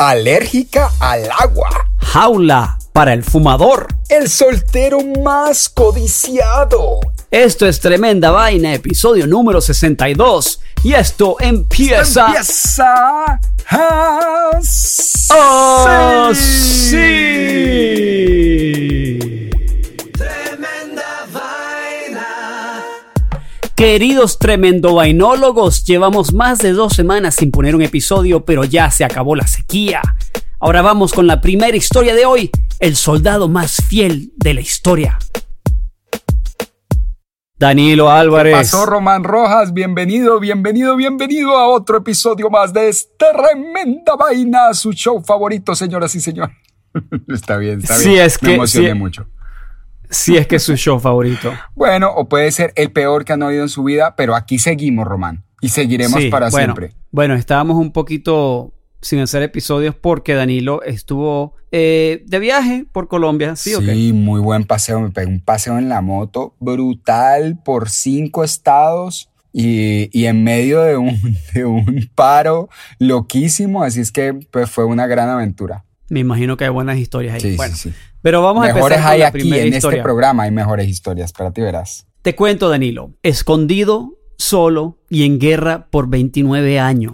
Alérgica al agua, Jaula para el fumador. el soltero más codiciado. Esto es Tremenda Vaina, episodio número 62. Y esto empieza... Empieza así. ¡Oh, sí! Queridos tremendo vainólogos, llevamos más de dos semanas sin poner un episodio, pero ya se acabó la sequía. Ahora vamos con la primera historia de hoy, el soldado más fiel de la historia. Danilo Álvarez. Pasó Román Rojas, bienvenido, bienvenido, bienvenido a otro episodio más de esta tremenda vaina, su show favorito, señoras y señores. está bien, está Sí, bien. es Me que- emocioné sí. mucho. Si es que es su show favorito. Bueno, o puede ser el peor que han oído en su vida, pero aquí seguimos, Román, y seguiremos Sí, para bueno, siempre. Bueno, estábamos un poquito sin hacer episodios porque Danilo estuvo eh, de viaje por Colombia, ¿sí, o qué? muy buen paseo. Me pegué un paseo en la moto brutal por cinco estados y, y en medio de un, de un paro loquísimo. Así es que pues, fue una gran aventura. Me imagino que hay buenas historias ahí. Sí, bueno, sí, sí. Pero vamos a mejores empezar con hay la aquí en historia. este programa. Hay mejores historias. Espérate y verás. Te cuento, Danilo. Escondido, solo y en guerra por 29 años.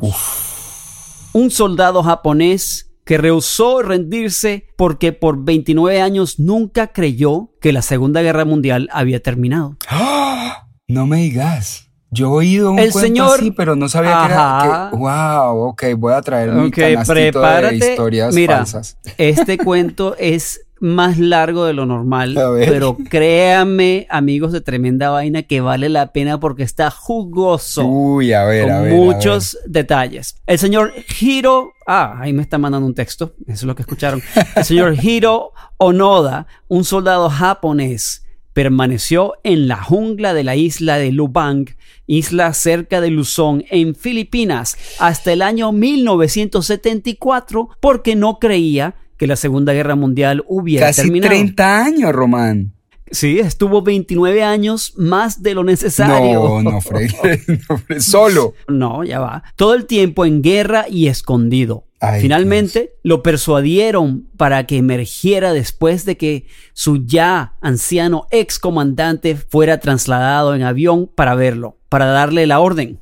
Un soldado japonés que rehusó rendirse porque por 29 años nunca creyó que la Segunda Guerra Mundial había terminado. ¡Ah! No me digas. Yo he oído un El cuento señor- así, pero no sabía que era. Ajá. Que, wow, ok, voy a traer mi Ok, canastito de historias Mira, falsas. este cuento es más largo de lo normal, pero créanme, amigos de Tremenda Vaina, que vale la pena porque está jugoso. Uy, a ver, con a ver. a muchos detalles. El señor Hiro, ah, ahí me está mandando un texto, eso es lo que escucharon. El señor Hiro Onoda, un soldado japonés, permaneció en la jungla de la isla de Lubang, isla cerca de Luzón, en Filipinas, hasta el año 1974, porque no creía que la Segunda Guerra Mundial hubiera Casi terminado. 30 años, Román. Sí, estuvo 29 años más de lo necesario. No, no, Fred. no, Fred, Solo. No, ya va. Todo el tiempo en guerra y escondido. Ay, Finalmente lo persuadieron para que emergiera después de que su ya anciano ex comandante fuera trasladado en avión para verlo, para darle la orden.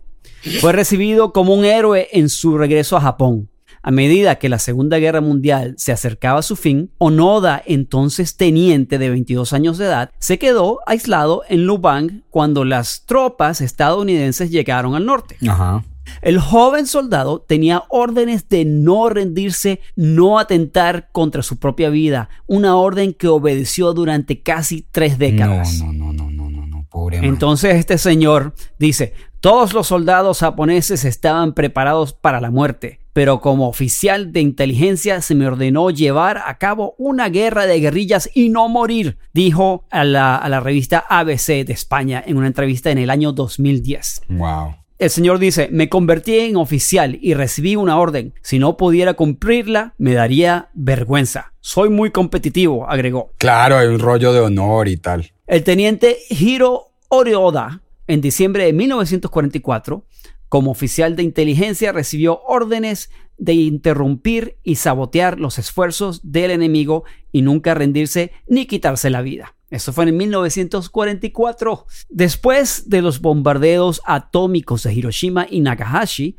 Fue recibido como un héroe en su regreso a Japón. A medida que la Segunda Guerra Mundial se acercaba a su fin, Onoda, entonces teniente de 22 años de edad, se quedó aislado en Lubang cuando las tropas estadounidenses llegaron al norte. Ajá. El joven soldado tenía órdenes de no rendirse, no atentar contra su propia vida, una orden que obedeció durante casi tres décadas. No, no, no, no, no, no, no, pobre man. Entonces este señor dice, todos los soldados japoneses estaban preparados para la muerte, pero como oficial de inteligencia se me ordenó llevar a cabo una guerra de guerrillas y no morir, dijo a la, a la revista ABC de España en una entrevista en el año 2010. Wow. El señor dice, me convertí en oficial y recibí una orden. Si no pudiera cumplirla, me daría vergüenza. Soy muy competitivo, agregó. Claro, hay un rollo de honor y tal. El teniente Hiro Orioda, en diciembre de 1944, como oficial de inteligencia, recibió órdenes de interrumpir y sabotear los esfuerzos del enemigo y nunca rendirse ni quitarse la vida. Eso fue en 1944. Después de los bombardeos atómicos de Hiroshima y Nagasashi,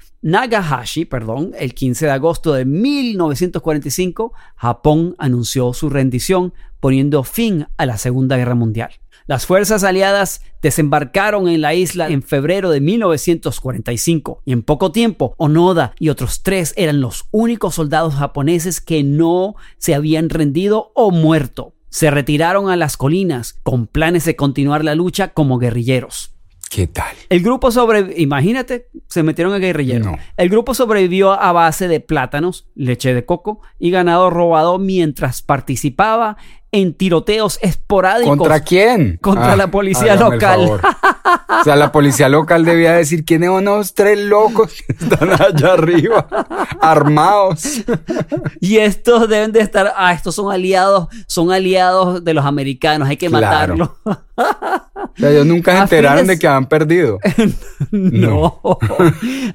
perdón, el 15 de agosto de 1945, Japón anunció su rendición, poniendo fin a la Segunda Guerra Mundial. Las fuerzas aliadas desembarcaron en la isla en febrero de 1945 y en poco tiempo Onoda y otros tres eran los únicos soldados japoneses que no se habían rendido o muerto. Se retiraron a las colinas con planes de continuar la lucha como guerrilleros. ¿Qué tal? El grupo imagínate, se metieron a guerrilleros. No. El grupo sobrevivió a base de plátanos, leche de coco y ganado robado mientras participaba en tiroteos esporádicos. ¿Contra quién? Contra Ah, la policía local. O sea, la policía local debía decir quiénes son los tres locos que están allá arriba, armados. Y estos deben de estar, ah, estos son aliados, son aliados de los americanos, hay que Claro. matarlos. O sea, ellos nunca se A enteraron fines- de que habían perdido. No.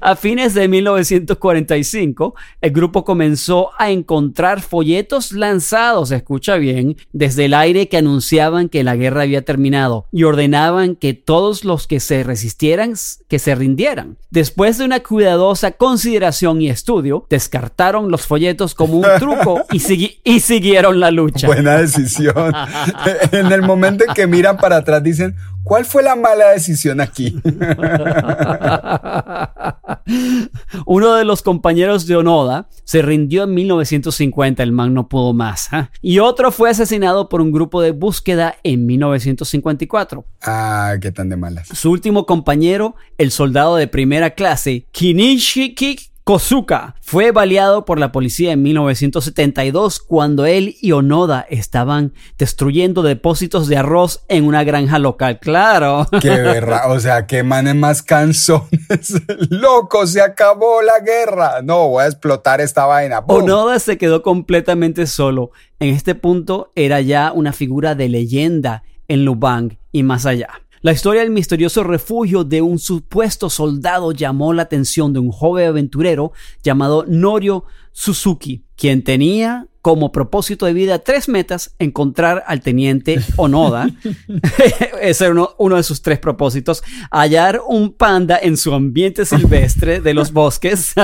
A fines de 1945, el grupo comenzó a encontrar folletos lanzados, escucha bien, desde el aire que anunciaban que la guerra había terminado y ordenaban que todos los que se resistieran, que se rindieran. Después de una cuidadosa consideración y estudio, descartaron los folletos como un truco y, segui- y siguieron la lucha. Buena decisión. en el momento en que miran para atrás dicen, ¿cuál fue la mala decisión aquí? Uno de los compañeros de Onoda se rindió en 1950, el man no pudo más. ¿ah? Y otro fue asesinado por un grupo de búsqueda en 1954. ah, qué tan de malas. Su último compañero, el soldado de primera clase, Kinishiki Kosuka, fue baleado por la policía en 1972 cuando él y Onoda estaban destruyendo depósitos de arroz en una granja local. Claro. Qué berra, o sea, qué manes más canzones. Loco, se acabó la guerra. No, voy a explotar esta vaina. ¡Pum! Onoda se quedó completamente solo. En este punto era ya una figura de leyenda en Lubang y más allá. La historia del misterioso refugio de un supuesto soldado llamó la atención de un joven aventurero llamado Norio Suzuki, quien tenía como propósito de vida tres metas, encontrar al teniente Onoda, ese era uno, uno de sus tres propósitos, hallar un panda en su ambiente silvestre de los bosques.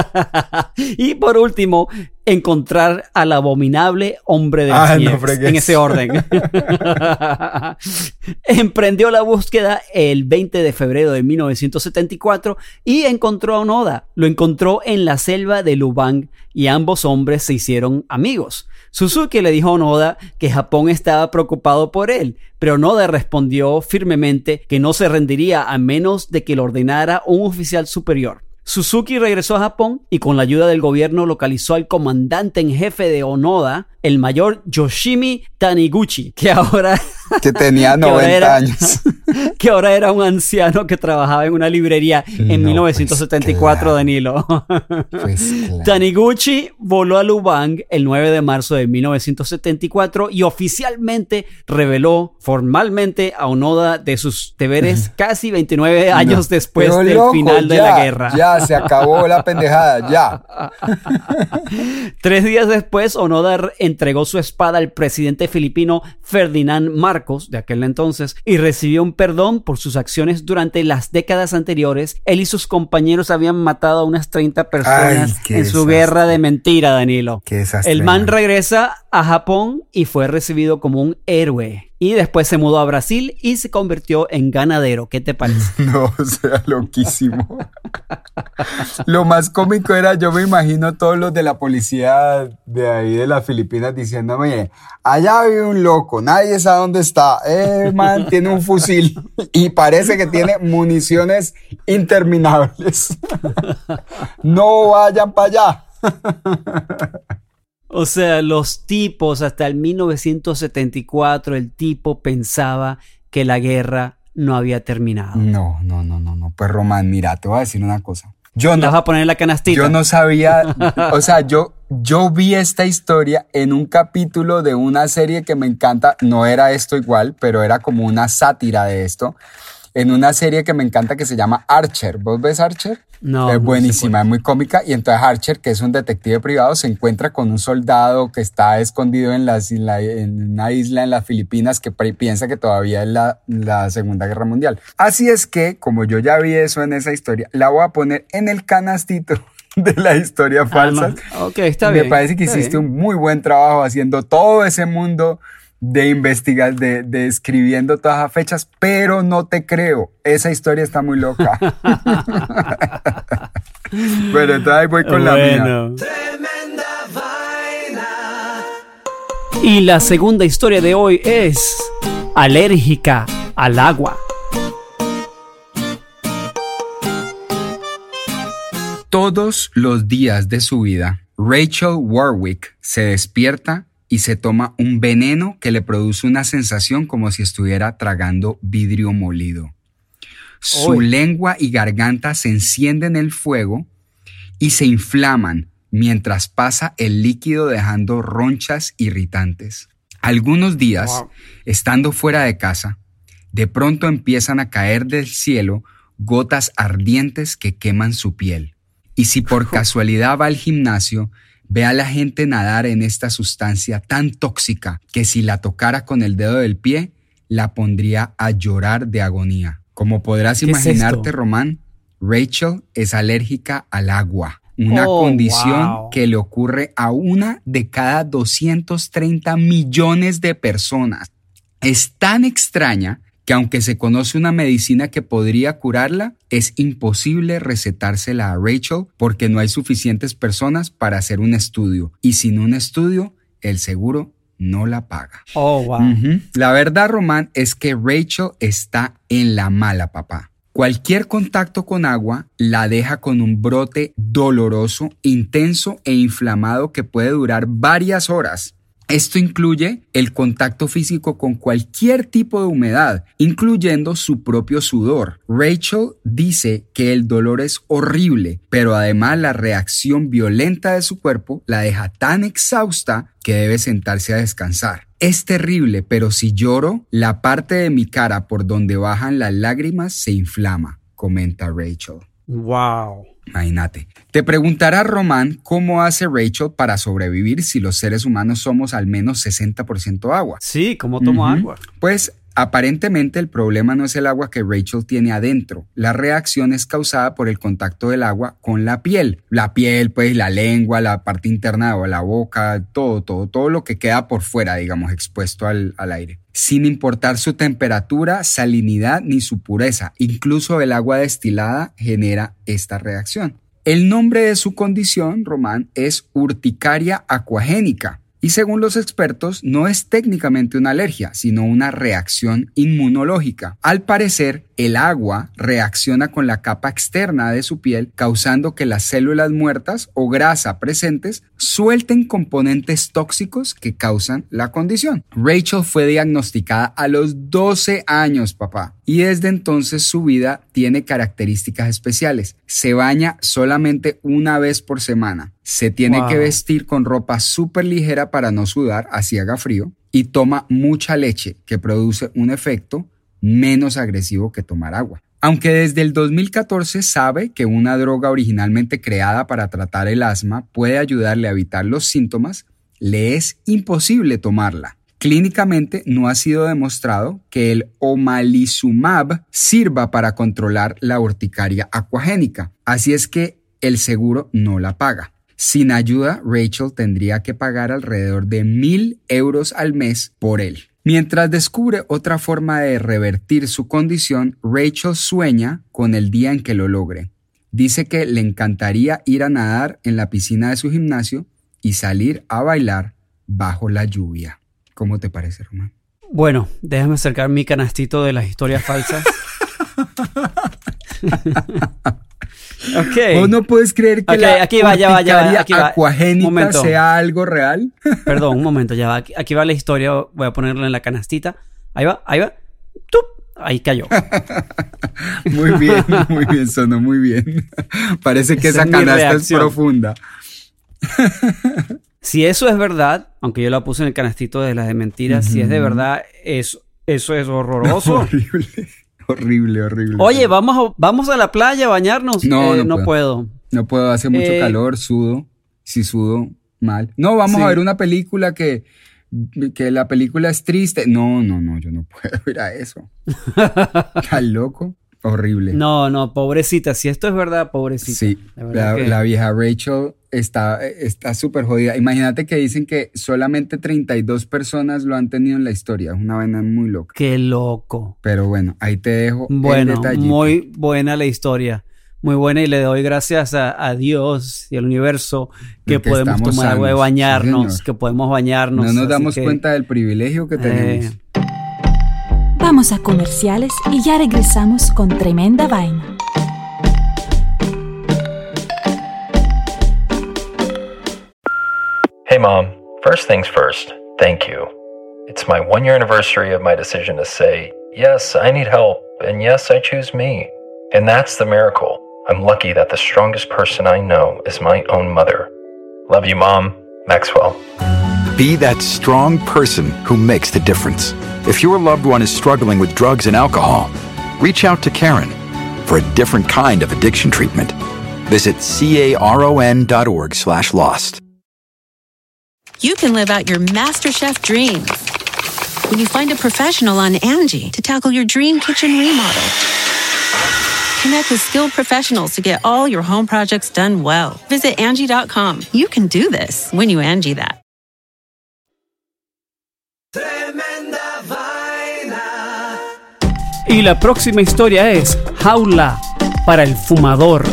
Y por último, encontrar al abominable hombre de las Ah, nieves, en ese orden. Emprendió la búsqueda el 20 de febrero de 1974 y encontró a Onoda. Lo encontró en la selva de Lubang y ambos hombres se hicieron amigos. Suzuki le dijo a Onoda que Japón estaba preocupado por él, pero Onoda respondió firmemente que no se rendiría a menos de que lo ordenara un oficial superior. Suzuki regresó a Japón y con la ayuda del gobierno localizó al comandante en jefe de Onoda, el mayor Yoshimi Taniguchi, que ahora, Que tenía que ahora 90 era- años. que ahora era un anciano que trabajaba en una librería en No, 1974, pues, claro. Danilo. Pues, claro. Taniguchi voló a Lubang el 9 de marzo de 1974 y oficialmente reveló formalmente a Onoda de sus deberes casi 29 años No. después del loco, final de ya, la guerra. Ya, se acabó la pendejada, ya. Tres días después, Onoda entregó su espada al presidente filipino Ferdinand Marcos, de aquel entonces, y recibió un perdón por sus acciones durante las décadas anteriores. Él y sus compañeros habían matado a unas 30 personas Ay, en su desastre. guerra de mentira, Danilo. Qué desastre, El man. regresa a Japón y fue recibido como un héroe. Y después se mudó a Brasil y se convirtió en ganadero. ¿Qué te parece? No, sea, loquísimo. Lo más cómico era, yo me imagino todos los de la policía de ahí de las Filipinas diciéndome, allá vive un loco, nadie sabe dónde está, eh, man, tiene un fusil y parece que tiene municiones interminables. No vayan para allá. O sea, los tipos, hasta el 1974, el tipo pensaba que la guerra no había terminado. No, no, no, no, no. Pues Román, mira, te voy a decir una cosa. Yo ¿Le no, vas a poner la canastita? yo no sabía, o sea, yo, yo vi esta historia en un capítulo de una serie que me encanta, no era esto igual, pero era como una sátira de esto, en una serie que me encanta que se llama Archer. ¿Vos ves Archer? No, Es no buenísima, es muy cómica. Y entonces Archer, que es un detective privado, se encuentra con un soldado que está escondido en, las, en, la- en una isla en las Filipinas que piensa que todavía es la, la Segunda Guerra Mundial. Así es que, como yo ya vi eso en esa historia, la voy a poner en el canastito de la historia falsa. Alma. Ok, está Me bien. parece que hiciste bien. un muy buen trabajo haciendo todo ese mundo de investigar, de, de escribiendo todas las fechas, pero no te creo. Esa historia está muy loca. Pero entonces ahí voy con la mía. Tremenda vaina. Y la segunda historia de hoy es alérgica al agua. Todos los días de su vida, Rachel Warwick se despierta y se toma un veneno que le produce una sensación como si estuviera tragando vidrio molido. Su lengua y garganta se encienden en el fuego y se inflaman mientras pasa el líquido dejando ronchas irritantes. Algunos días, Wow. estando fuera de casa, de pronto empiezan a caer del cielo gotas ardientes que queman su piel. Y si por casualidad va al gimnasio, ve a la gente nadar en esta sustancia tan tóxica que si la tocara con el dedo del pie, la pondría a llorar de agonía. Como podrás ¿Qué es imaginarte? Román, Rachel es alérgica al agua, una Oh, condición wow. que le ocurre a una de cada 230 millones de personas. Es tan extraña que aunque se conoce una medicina que podría curarla, es imposible recetársela a Rachel porque no hay suficientes personas para hacer un estudio y sin un estudio el seguro no la paga. Oh, wow. La verdad, Román, es que Rachel está en la mala, papá. Cualquier contacto con agua la deja con un brote doloroso, intenso e inflamado que puede durar varias horas. Esto incluye el contacto físico con cualquier tipo de humedad, incluyendo su propio sudor. Rachel dice que el dolor es horrible, pero además la reacción violenta de su cuerpo la deja tan exhausta que debe sentarse a descansar. Es terrible, pero si lloro, la parte de mi cara por donde bajan las lágrimas se inflama, comenta Rachel. Wow. Imagínate. Te preguntará Román cómo hace Rachel para sobrevivir si los seres humanos somos al menos 60% agua. Sí, ¿cómo tomo agua? Pues aparentemente el problema no es el agua que Rachel tiene adentro. La reacción es causada por el contacto del agua con la piel. La piel, pues la lengua, la parte interna o la boca, todo, todo, todo lo que queda por fuera, digamos, expuesto al, al aire. Sin importar su temperatura, salinidad ni su pureza, incluso el agua destilada genera esta reacción. El nombre de su condición, Román, es urticaria acuagénica. Y según los expertos, no es técnicamente una alergia, sino una reacción inmunológica. Al parecer, el agua reacciona con la capa externa de su piel, causando que las células muertas o grasa presentes suelten componentes tóxicos que causan la condición. Rachel fue diagnosticada a los 12 años, papá, y desde entonces su vida tiene características especiales. Se baña solamente una vez por semana. Se tiene Wow. que vestir con ropa súper ligera para no sudar, así haga frío, y toma mucha leche, que produce un efecto menos agresivo que tomar agua. Aunque desde el 2014 sabe que una droga originalmente creada para tratar el asma puede ayudarle a evitar los síntomas, le es imposible tomarla. Clínicamente no ha sido demostrado que el omalizumab sirva para controlar la urticaria acuagénica, así es que el seguro no la paga. Sin ayuda, Rachel tendría que pagar alrededor de mil euros al mes por él. Mientras descubre otra forma de revertir su condición, Rachel sueña con el día en que lo logre. Dice que le encantaría ir a nadar en la piscina de su gimnasio y salir a bailar bajo la lluvia. ¿Cómo te parece, Román? Bueno, déjame acercar mi canastito de las historias falsas. ok. ¿Vos no puedes creer que la aquí va, ya va, ya va, aquí va. acuagénica sea algo real? Perdón, un momento, ya va. Aquí, aquí va la historia. Voy a ponerla en la canastita. Ahí va, ahí va. ¡Tup! Ahí cayó. Muy bien, muy bien, sonó muy bien. Parece que Esa canasta es profunda. Si eso es verdad, aunque yo la puse en el canastito de las de mentiras, si es de verdad, eso, eso es horroroso. Horrible, horrible, horrible. Oye, vamos a, vamos a la playa a bañarnos. No, Eh, no no puedo. No puedo, hace mucho Eh, calor, sudo. Si sudo, mal. No, vamos Sí. a ver una película que, que la película es triste. No, no, no, yo no puedo ir a eso. ¿Estás loco? Horrible. No, no, pobrecita. Si esto es verdad, pobrecita. Sí, De verdad la, que- la vieja Rachel está está súper jodida. Imagínate que dicen que solamente 32 personas lo han tenido en la historia. Es una vaina muy loca. Qué loco. Pero bueno, ahí te dejo el Bueno, detallito. muy buena la historia. Muy buena y le doy gracias a, a Dios y al universo que, De que podemos tomar agua de sí, bañarnos, que podemos bañarnos. No nos damos que, cuenta del privilegio que tenemos. eh, Vamos a comerciales y ya regresamos con tremenda vaina. Hey, Mom. First things first, thank you. It's my one year anniversary of my decision to say, yes, I need help, and yes, I choose me. And that's the miracle. I'm lucky that the strongest person I know is my own mother. Love you, Mom. Maxwell. Be that strong person who makes the difference. If your loved one is struggling with drugs and alcohol, reach out to Karen for a different kind of addiction treatment. Visit caron.org slash lost. you can live out your MasterChef dreams when you find a professional on Angie to tackle your dream kitchen remodel. Connect with skilled professionals to get all your home projects done well. Visit Angie.com. You can do this when you Angie that. Y la próxima historia es Jaula para el fumador.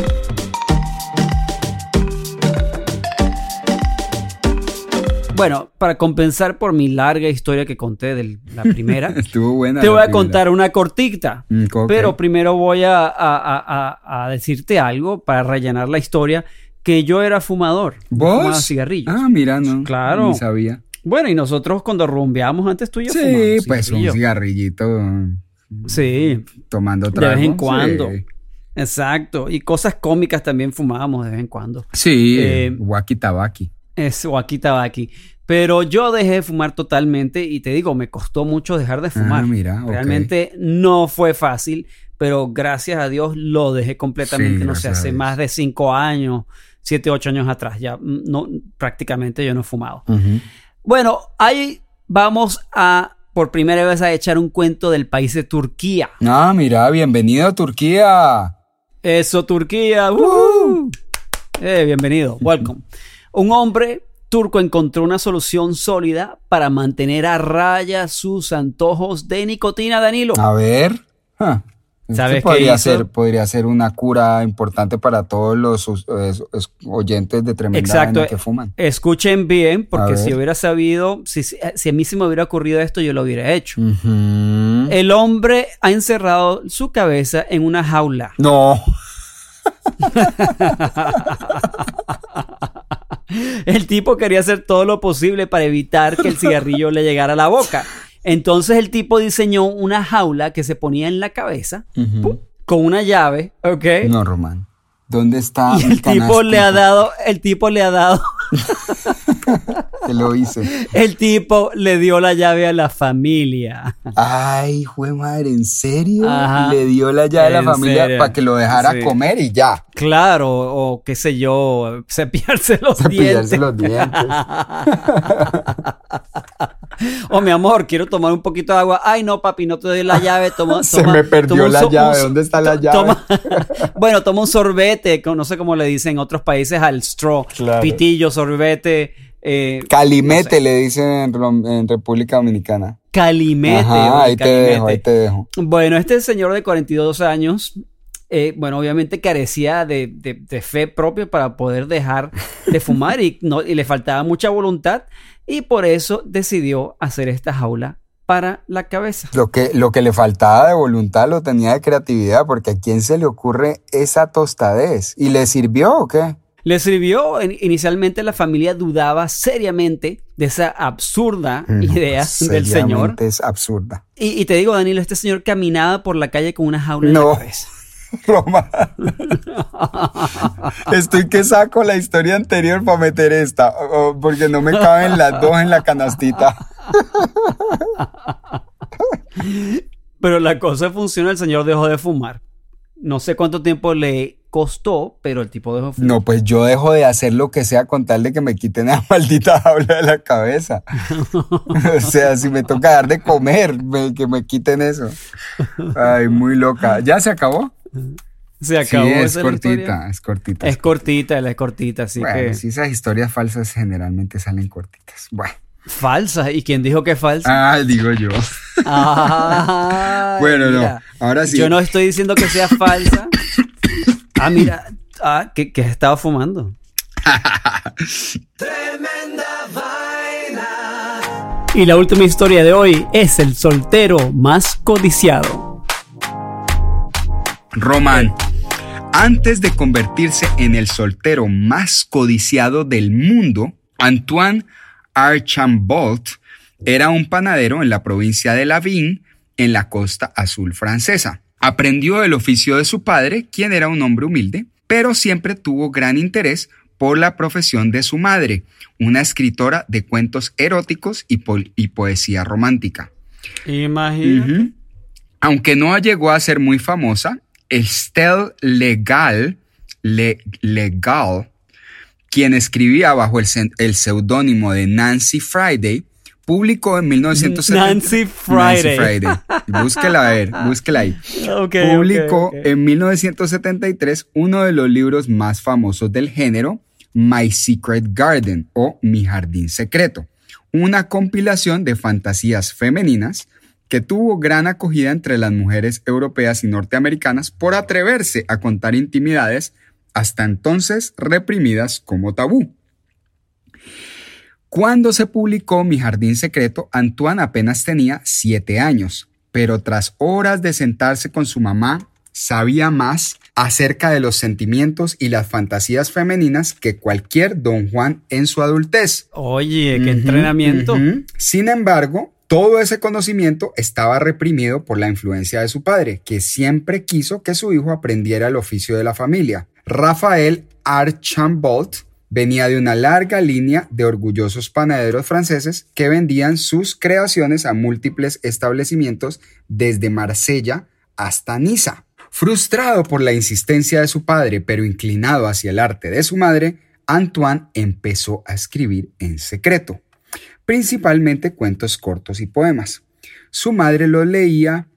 Bueno, para compensar por mi larga historia que conté de la primera, Estuvo buena. te voy a contar una cortita. Mm. Pero primero voy a, a- a- a- decirte algo para rellenar la historia, que yo era fumador. ¿Vos? Fumaba cigarrillos. Ah, mira, no. Claro. Ni sabía. Bueno, y nosotros cuando rumbeamos antes tú y yo Sí, pues un cigarrillito Sí, tomando de trago. vez en cuando. Sí, Exacto. Y cosas cómicas también fumábamos de vez en cuando. sí Eh, waki tabaki. Es Waki Tabaki. Pero yo dejé de fumar totalmente y te digo, me costó mucho dejar de fumar. Ah, mira, ok. Realmente no fue fácil, pero gracias a Dios lo dejé completamente. Sí, no sé, hace más de cinco años, siete, ocho años atrás. Ya no, prácticamente yo no he fumado. Bueno, ahí vamos a por primera vez a echar un cuento del país de Turquía. Ah, mira, bienvenido a Turquía. Eso, Turquía. ¡Woo! Eh, bienvenido. Welcome. Un hombre turco encontró una solución sólida para mantener a raya sus antojos de nicotina, Danilo. A ver. Esto ¿Sabes qué podría hizo? ser, podría ser una cura importante para todos los oyentes de tremenda Exacto. Que fuman. Escuchen bien, porque si hubiera sabido, si, si si a mí se me hubiera ocurrido esto, yo lo hubiera hecho. El hombre ha encerrado su cabeza en una jaula. No. El tipo quería hacer todo lo posible para evitar que el cigarrillo le llegara a la boca. Entonces el tipo diseñó una jaula que se ponía en la cabeza con una llave, ¿ok? No, Román. ¿Dónde está y el tipo le ha dado, el tipo le ha dado, Que lo hice. el tipo le dio la llave a la familia. Ay, jue madre, ¿en serio? Ajá. Le dio la llave a la familia serio. para que lo dejara Sí. comer y ya. Claro, o qué sé yo, cepillarse los Cepillarse dientes. los dientes. Oh, mi amor, quiero tomar un poquito de agua. Ay, no, papi, no te doy la llave. Toma, Se toma- me perdió toma la so- llave. ¿Dónde está la llave? toma- bueno, toma un sorbete, no sé cómo le dicen en otros países al straw. Claro. Pitillo, sorbete, eh, Calimete le dicen en, República Dominicana. calimete. Ajá, ahí te dejo, ahí te dejo. Bueno, este señor de 42 años, eh, bueno, obviamente carecía de, de- de fe propia para poder dejar de fumar y, no, y le faltaba mucha voluntad y por eso decidió hacer esta jaula para la cabeza. Lo que, lo que le faltaba de voluntad lo tenía de creatividad, porque a quién se le ocurre esa tostadez. ¿Y le sirvió o qué? Le sirvió, in- inicialmente la familia dudaba seriamente de esa absurda No, idea del señor. es absurda. Y, y te digo, Danilo, este señor caminaba por la calle con una jaula en No. la cabeza. Roma. Estoy que saco la historia anterior para meter esta, porque no me caben las dos en la canastita. Pero la cosa funciona, el señor dejó de fumar. No sé cuánto tiempo le costó, pero el tipo dejó. No, pues yo dejo de hacer lo que sea con tal de que me quiten la maldita jaula de la cabeza. o sea, si me toca dar de comer, me- que me quiten eso. Ay, muy loca. ¿Ya se acabó? Se acabó sí, es esa es cortita, es cortita. Es cortita, es cortita, así bueno, que... sí, esas historias falsas generalmente salen cortitas. Bueno. Falsa. ¿Y quién dijo que es falsa? Ah, digo yo. Ay, Bueno, no, ahora sí. Yo no estoy diciendo que sea falsa. Ah, mira. Ah, que, que estaba fumando. Tremenda vaina. Y la última historia de hoy es el soltero más codiciado. Román. Antes de convertirse en el soltero más codiciado del mundo, Antoine Archambault era un panadero en la provincia de Lavín, en la costa azul francesa. Aprendió el oficio de su padre, quien era un hombre humilde, pero siempre tuvo gran interés por la profesión de su madre, una escritora de cuentos eróticos y, po- y poesía romántica. Imagínate. Aunque no llegó a ser muy famosa, Estelle Legal, Le- Legal, quien escribía bajo el seudónimo de Nancy Friday, publicó en 1970. Nancy Friday. Nancy Friday. Búsquela a ver, búsquela ahí. Publicó en 1973 uno de los libros más famosos del género, My Secret Garden o Mi Jardín Secreto, una compilación de fantasías femeninas que tuvo gran acogida entre las mujeres europeas y norteamericanas por atreverse a contar intimidades hasta entonces reprimidas como tabú. Cuando se publicó Mi Jardín Secreto, Antoine apenas tenía siete años, pero tras horas de sentarse con su mamá, sabía más acerca de los sentimientos y las fantasías femeninas que cualquier don Juan en su adultez. Oye, qué entrenamiento. Sin embargo, todo ese conocimiento estaba reprimido por la influencia de su padre, que siempre quiso que su hijo aprendiera el oficio de la familia. Rafael Archambault venía de una larga línea de orgullosos panaderos franceses que vendían sus creaciones a múltiples establecimientos desde Marsella hasta Niza. Frustrado por la insistencia de su padre, pero inclinado hacia el arte de su madre, Antoine empezó a escribir en secreto, principalmente cuentos cortos y poemas. Su madre los leía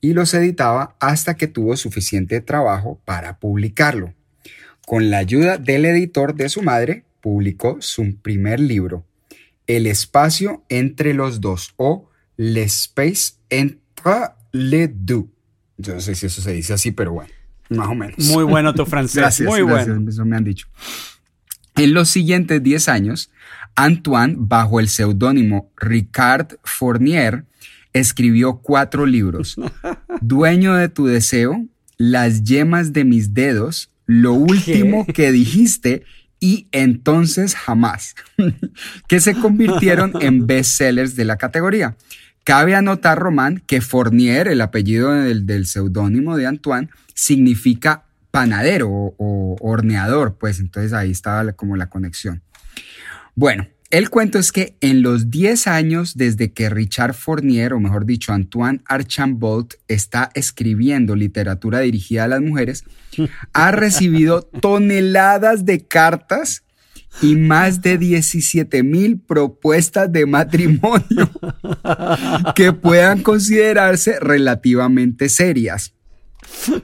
y los editaba hasta que tuvo suficiente trabajo para publicarlo. Con la ayuda del editor de su madre, publicó su primer libro, El espacio entre los dos o L'espace entre les deux. Yo no sé si eso se dice así, pero bueno, más o menos. Muy bueno tu francés. Gracias, Muy gracias, bueno. eso me han dicho. En los siguientes 10 años, Antoine, bajo el seudónimo Ricard Fournier, escribió cuatro libros. Dueño de tu deseo, Las yemas de mis dedos, Lo último que dijiste y entonces jamás, que se convirtieron en bestsellers de la categoría. Cabe anotar, Román, que Fournier, el apellido del, del seudónimo de Antoine, significa panadero o, o horneador, pues entonces ahí estaba como la conexión. Bueno, el cuento es que en los 10 años desde que Richard Fournier, o mejor dicho, Antoine Archambault, está escribiendo literatura dirigida a las mujeres, ha recibido toneladas de cartas y más de 17 mil propuestas de matrimonio que puedan considerarse relativamente serias.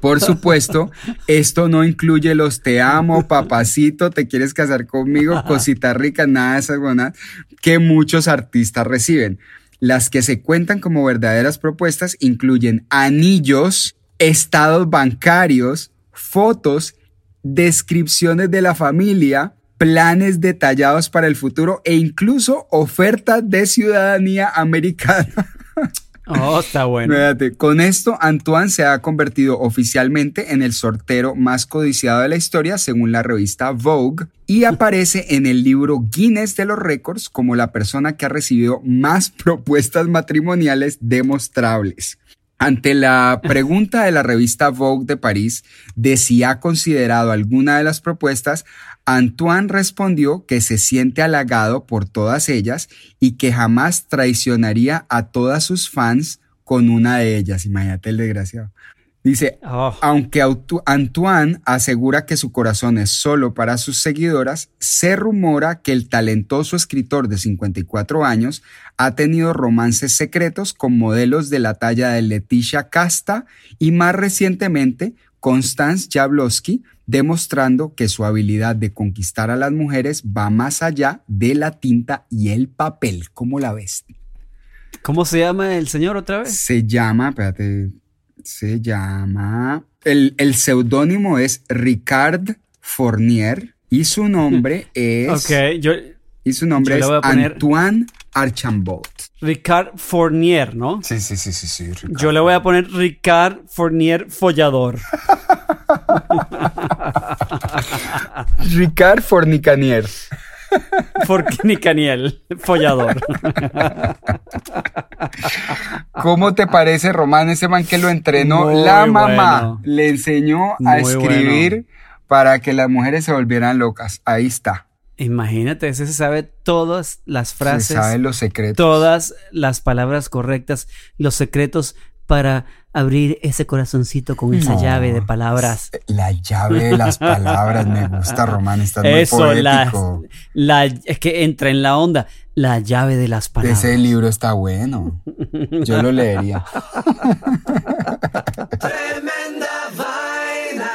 Por supuesto, esto no incluye los te amo, papacito, te quieres casar conmigo, cosita rica, nada de esas buenas que muchos artistas reciben. Las que se cuentan como verdaderas propuestas incluyen anillos, estados bancarios, fotos, descripciones de la familia, planes detallados para el futuro e incluso ofertas de ciudadanía americana. Oh, está bueno. Fíjate, con esto, Antoine se ha convertido oficialmente en el sortero más codiciado de la historia, según la revista Vogue, y aparece en el libro Guinness de los Récords como la persona que ha recibido más propuestas matrimoniales demostrables. Ante la pregunta de la revista Vogue de París de si ha considerado alguna de las propuestas, Antoine respondió que se siente halagado por todas ellas y que jamás traicionaría a todas sus fans con una de ellas. Imagínate el desgraciado. Dice, Oh. aunque Antoine asegura que su corazón es solo para sus seguidoras, se rumora que el talentoso escritor de 54 años ha tenido romances secretos con modelos de la talla de Leticia Casta y más recientemente Constance Jablowski, demostrando que su habilidad de conquistar a las mujeres va más allá de la tinta y el papel. ¿Cómo la ves? ¿Cómo se llama el señor otra vez? Se llama, espérate, se llama. El, el seudónimo es Ricard Fournier y su nombre es. Ok, yo. Y su nombre es poner- Antoine Archambault. Ricard Fournier, ¿no? Sí, sí, sí, sí, sí. Ricard. Yo le voy a poner Ricard Fournier Follador. Ricard Fornicanier. Fornicaniel, follador. ¿Cómo te parece, Román, ese man que lo entrenó? Muy la mamá bueno. le enseñó a Muy escribir para que las mujeres se volvieran locas. Ahí está. Imagínate, ese se sabe todas las Se frases, sabe los secretos. todas las palabras correctas, los secretos para abrir ese corazoncito con esa No. llave de palabras. La llave de las palabras me gusta, Román. Estás muy Eso, la, poético. la- es que entra en la onda, la llave de las palabras. Ese libro está bueno. Yo lo leería. Tremenda vaina.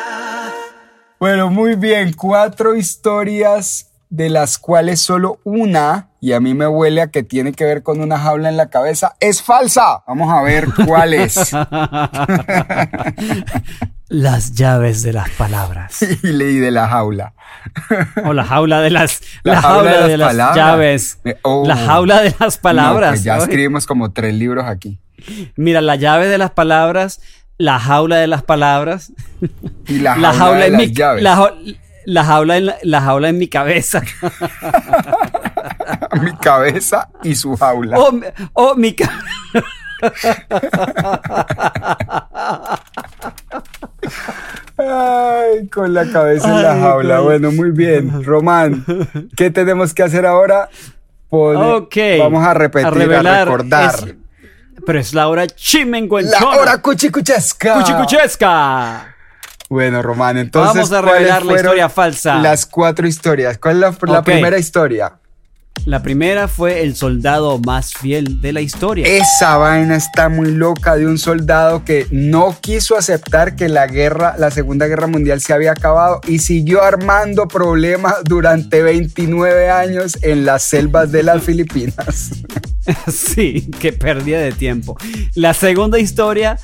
Bueno, muy bien. Cuatro historias de las cuales solo una, y a mí me huele a que tiene que ver con una jaula en la cabeza, es falsa. Vamos a ver cuál es. Las llaves de las palabras. y leí de la jaula. O la jaula de las, La la, jaula jaula, de de las llaves. Oh. La jaula de las No, palabras. pues ya escribimos como tres libros aquí. Mira, la llave de las palabras, la jaula de las palabras, Y la, la jaula, de las mi llaves. la, la jaula en la, la jaula en mi cabeza. Mi cabeza y su jaula. Oh, mi- oh, mi ca- Ay, con la cabeza en la Ay, jaula. Bueno, muy bien. Román, ¿qué tenemos que hacer ahora? Pone-. Vamos a repetir, a, revelar recordar. es- pero es la hora chimenguenchona. La hora cuchicuchesca. Cuchicuchesca. Bueno, Román, entonces. Vamos a ¿cuáles revelar la historia falsa. Las cuatro historias. ¿Cuál es la, primera historia? La primera fue el soldado más fiel de la historia. Esa vaina está muy loca de un soldado que no quiso aceptar que la guerra, la Segunda Guerra Mundial se había acabado y siguió armando problemas durante 29 años en las selvas de las Filipinas. Sí, qué pérdida de tiempo. La segunda historia,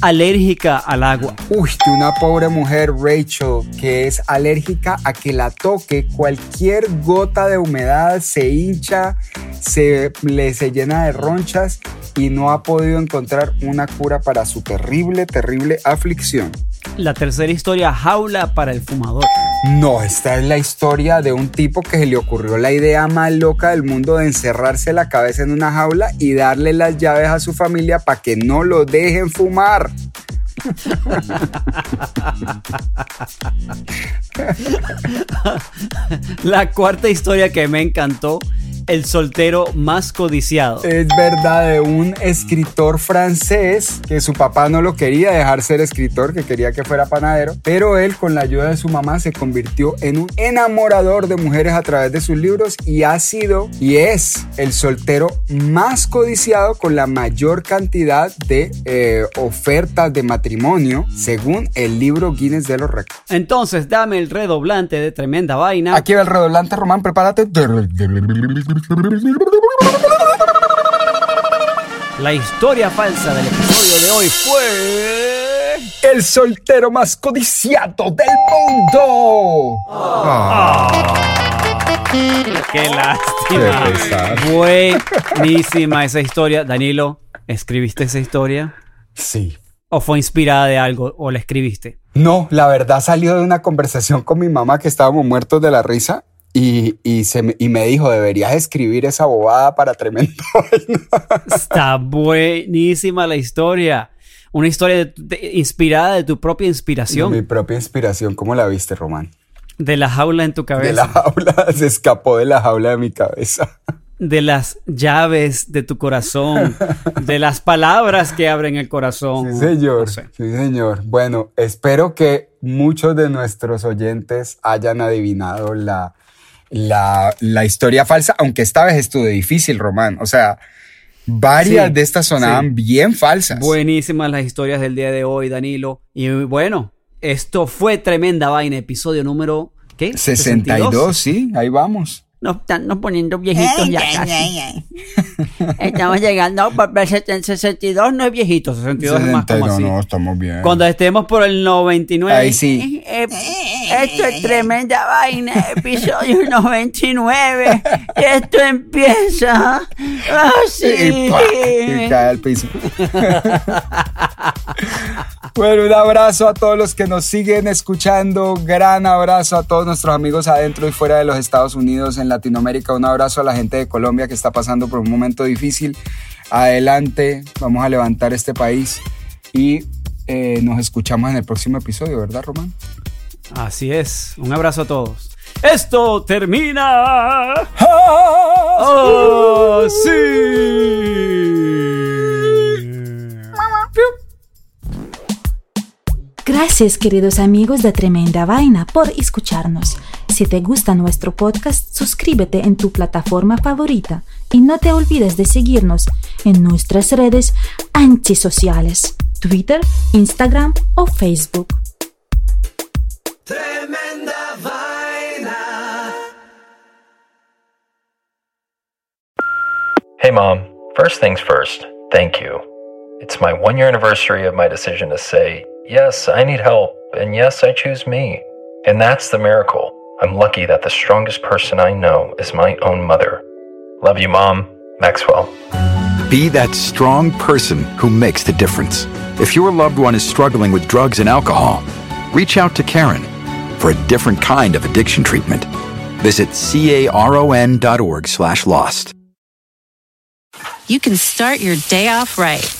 alérgica al agua. Uy, de una pobre mujer, Rachel, que es alérgica a que la toque cualquier gota de humedad, se hincha, se, le, se llena de ronchas y no ha podido encontrar una cura para su terrible, terrible aflicción. La tercera historia, jaula para el fumador. No, esta es la historia de un tipo que se le ocurrió la idea más loca del mundo de encerrarse la cabeza en una jaula y darle las llaves a su familia para que no lo dejen fumar. La cuarta historia que me encantó, el soltero más codiciado. Es verdad de un escritor francés que su papá no lo quería dejar ser escritor, que quería que fuera panadero, pero él con la ayuda de su mamá se convirtió en un enamorador de mujeres a través de sus libros y ha sido y es el soltero más codiciado con la mayor cantidad de eh, ofertas de matrimonio según el libro Guinness de los Récords. Entonces, dame el redoblante de tremenda vaina. Aquí va el redoblante, Román, prepárate. La historia falsa del episodio de hoy fue... El soltero más codiciado del mundo. ¡Qué lástima! Qué. Buenísima esa historia. Danilo, ¿Escribiste esa historia? Sí. ¿O fue inspirada de algo o la escribiste? No, la verdad salió de una conversación con mi mamá que estábamos muertos de la risa y, y, se me, y me dijo, deberías escribir esa bobada para tremendo. Está buenísima la historia. Una historia de- de- inspirada de tu propia inspiración. Mi propia inspiración, ¿cómo la viste, Román? De la jaula en tu cabeza. De la jaula, se escapó de la jaula de mi cabeza. de las llaves de tu corazón, de las palabras que abren el corazón. Sí, señor. No sé. Sí, señor. Bueno, espero que muchos de nuestros oyentes hayan adivinado la, la, la historia falsa, aunque esta vez estuvo difícil, Román. O sea, varias Sí, de estas sonaban sí. bien falsas. Buenísimas las historias del día de hoy, Danilo. Y bueno, esto fue tremenda vaina, episodio número ¿qué? 62, sí, ahí vamos. Nos están nos poniendo viejitos ya casi. Estamos llegando por el 62 no es viejito, 62 es más como 62, así. no, estamos bien. Cuando estemos por el 99. Ahí sí. Eh, Esto es tremenda vaina, episodio 99. Y esto empieza así. Y, ¡pac! y cae al piso. bueno, un abrazo a todos los que nos siguen escuchando. Gran abrazo a todos nuestros amigos adentro y fuera de los Estados Unidos, en Latinoamérica. Un abrazo a la gente de Colombia que está pasando por un momento difícil. Adelante, vamos a levantar este país y eh, nos escuchamos en el próximo episodio, ¿verdad, Román? Así es. Un abrazo a todos. Esto termina. Gracias queridos amigos de Tremenda Vaina por escucharnos. Si te gusta nuestro podcast, suscríbete en tu plataforma favorita y no te olvides de seguirnos en nuestras redes antisociales, Twitter, Instagram o Facebook. Tremenda vaina. Hey, Mom. First things first, thank you. It's my one year anniversary of my decision to say, yes, I need help, and yes, I choose me. And that's the miracle. I'm lucky that the strongest person I know is my own mother. Love you, Mom. Maxwell. Be that strong person who makes the difference. If your loved one is struggling with drugs and alcohol, reach out to Karen for a different kind of addiction treatment. Visit caron.org slash lost. you can start your day off right.